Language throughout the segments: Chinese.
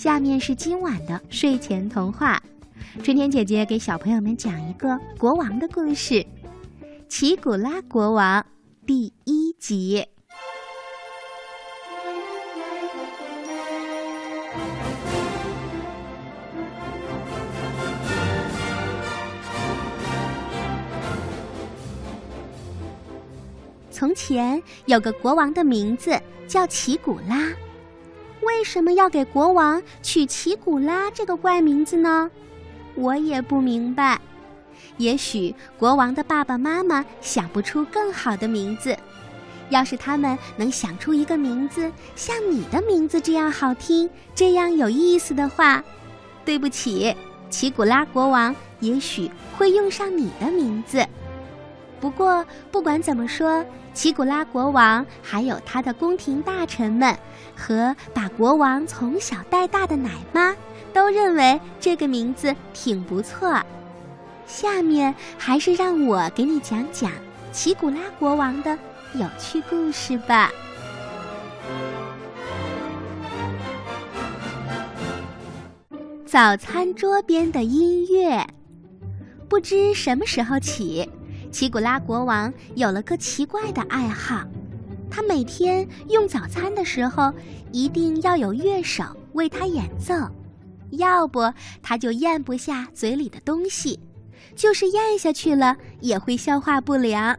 下面是今晚的睡前童话，春天姐姐给小朋友们讲一个国王的故事，《奇古拉国王》第一集。从前有个国王的名字叫奇古拉。为什么要给国王取奇古拉这个怪名字呢？我也不明白。也许国王的爸爸妈妈想不出更好的名字。要是他们能想出一个名字像你的名字这样好听、这样有意思的话，对不起，奇古拉国王也许会用上你的名字。不过不管怎么说。奇古拉国王还有他的宫廷大臣们，和把国王从小带大的奶妈，都认为这个名字挺不错。下面还是让我给你讲讲奇古拉国王的有趣故事吧。早餐桌边的音乐，不知什么时候起。奇古拉国王有了个奇怪的爱好，他每天用早餐的时候，一定要有乐手为他演奏，要不他就咽不下嘴里的东西，就是咽下去了也会消化不良。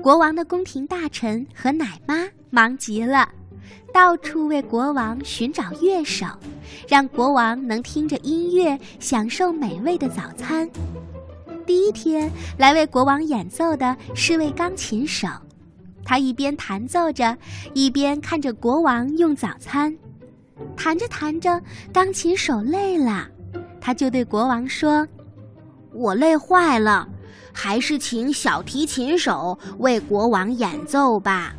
国王的宫廷大臣和奶妈忙极了，到处为国王寻找乐手，让国王能听着音乐享受美味的早餐。第一天来为国王演奏的是位钢琴手，他一边弹奏着，一边看着国王用早餐。弹着弹着，钢琴手累了，他就对国王说：“我累坏了，还是请小提琴手为国王演奏吧。”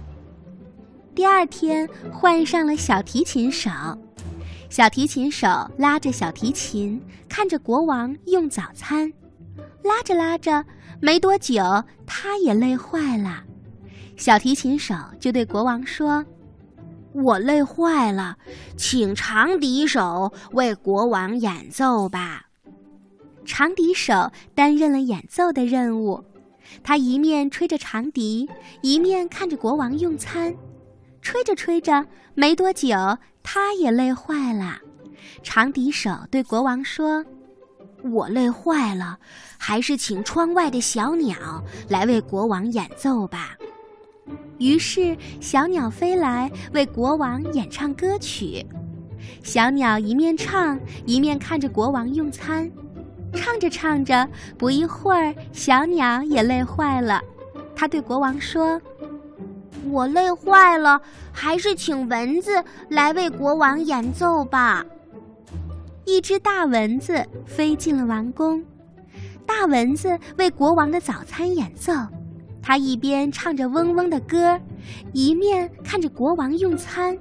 第二天换上了小提琴手，小提琴手拉着小提琴，看着国王用早餐。拉着拉着，没多久，他也累坏了。小提琴手就对国王说：“我累坏了，请长笛手为国王演奏吧。”长笛手担任了演奏的任务，他一面吹着长笛，一面看着国王用餐。吹着吹着，没多久，他也累坏了。长笛手对国王说。我累坏了，还是请窗外的小鸟来为国王演奏吧。于是，小鸟飞来为国王演唱歌曲。小鸟一面唱，一面看着国王用餐。唱着唱着，不一会儿，小鸟也累坏了。他对国王说：“我累坏了，还是请蚊子来为国王演奏吧。”一只大蚊子飞进了王宫，大蚊子为国王的早餐演奏。它一边唱着嗡嗡的歌，一面看着国王用餐。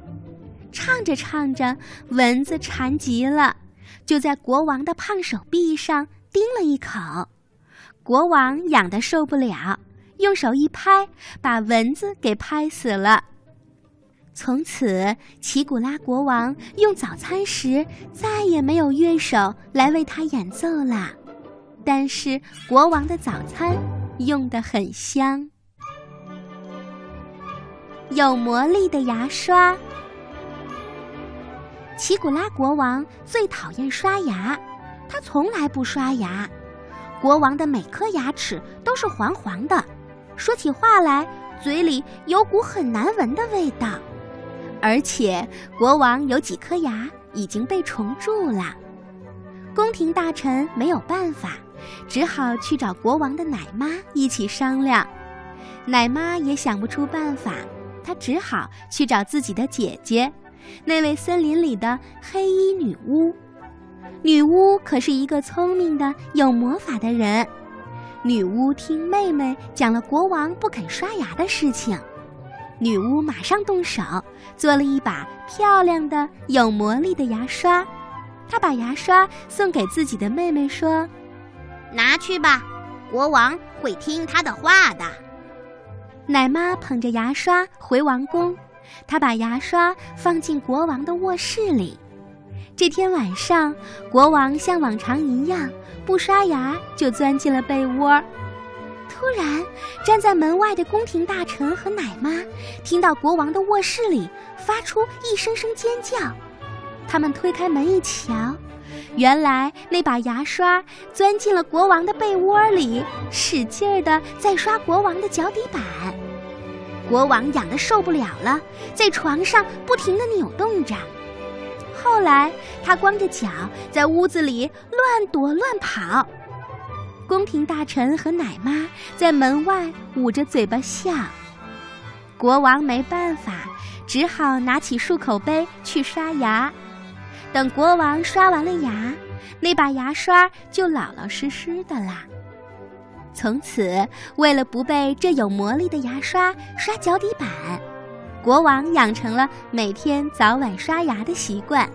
唱着唱着，蚊子馋极了，就在国王的胖手臂上叮了一口。国王痒得受不了，用手一拍，把蚊子给拍死了。从此，奇古拉国王用早餐时再也没有乐手来为他演奏了。但是，国王的早餐用得很香。有魔力的牙刷。奇古拉国王最讨厌刷牙，他从来不刷牙。国王的每颗牙齿都是黄黄的，说起话来嘴里有股很难闻的味道。而且，国王有几颗牙已经被虫蛀了。宫廷大臣没有办法，只好去找国王的奶妈一起商量。奶妈也想不出办法，她只好去找自己的姐姐，那位森林里的黑衣女巫。女巫可是一个聪明的、有魔法的人。女巫听妹妹讲了国王不肯刷牙的事情。女巫马上动手，做了一把漂亮的、有魔力的牙刷。她把牙刷送给自己的妹妹，说：“拿去吧，国王会听她的话的。”奶妈捧着牙刷回王宫，她把牙刷放进国王的卧室里。这天晚上，国王像往常一样不刷牙就钻进了被窝。突然，站在门外的宫廷大臣和奶妈听到国王的卧室里发出一声声尖叫。他们推开门一瞧，原来那把牙刷钻进了国王的被窝里，使劲儿的在刷国王的脚底板。国王痒得受不了了，在床上不停地扭动着。后来，他光着脚在屋子里乱躲乱跑。宫廷大臣和奶妈在门外捂着嘴巴笑。国王没办法，只好拿起漱口杯去刷牙。等国王刷完了牙，那把牙刷就老老实实的啦。从此，为了不被这有魔力的牙刷刷脚底板，国王养成了每天早晚刷牙的习惯。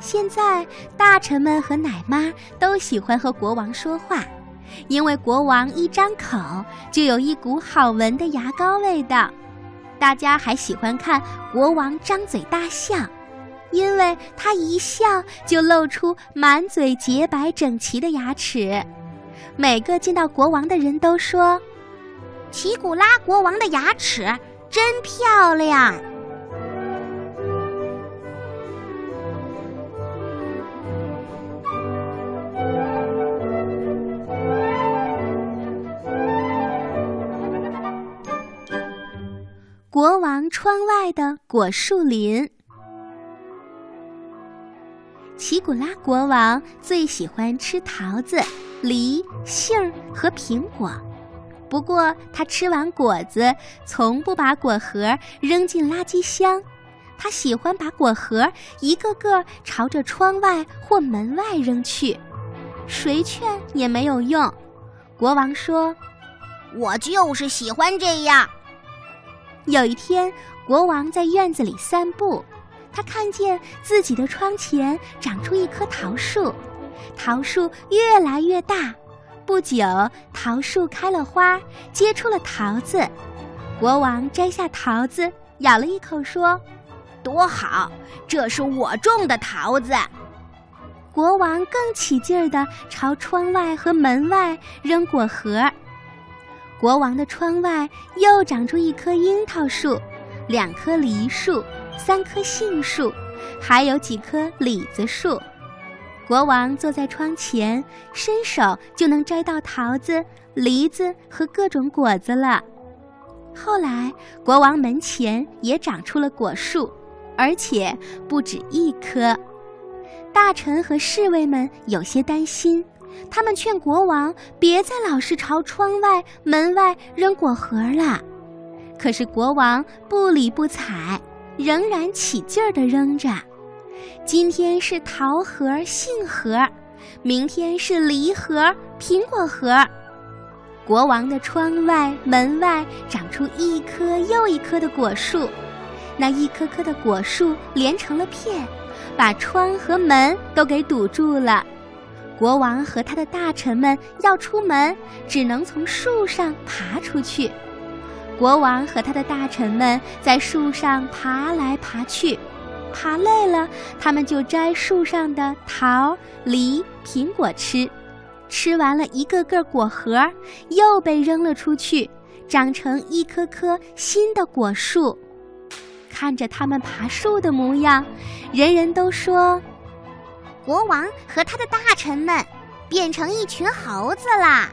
现在，大臣们和奶妈都喜欢和国王说话，因为国王一张口就有一股好闻的牙膏味道。大家还喜欢看国王张嘴大笑，因为他一笑就露出满嘴洁白整齐的牙齿。每个见到国王的人都说：“奇古拉国王的牙齿真漂亮。”国王窗外的果树林。奇古拉国王最喜欢吃桃子。梨、杏儿和苹果，不过他吃完果子，从不把果核扔进垃圾箱，他喜欢把果核一个个朝着窗外或门外扔去，谁劝也没有用。国王说：“我就是喜欢这样。”有一天，国王在院子里散步，他看见自己的窗前长出一棵桃树。桃树越来越大，不久，桃树开了花，结出了桃子。国王摘下桃子，咬了一口，说：“多好，这是我种的桃子。”国王更起劲儿地朝窗外和门外扔果核。国王的窗外又长出一棵樱桃树，两棵梨树，三棵杏树，还有几棵李子树。国王坐在窗前，伸手就能摘到桃子、梨子和各种果子了。后来，国王门前也长出了果树，而且不止一棵。大臣和侍卫们有些担心，他们劝国王别再老是朝窗外、门外扔果核了。可是国王不理不睬，仍然起劲儿地扔着。今天是桃核、杏核，明天是梨核、苹果核。国王的窗外、门外长出一棵又一棵的果树，那一棵棵的果树连成了片，把窗和门都给堵住了。国王和他的大臣们要出门，只能从树上爬出去。国王和他的大臣们在树上爬来爬去。爬累了，他们就摘树上的桃、梨、苹果吃，吃完了一个个果核，又被扔了出去，长成一棵棵新的果树。看着他们爬树的模样，人人都说：“国王和他的大臣们变成一群猴子啦。”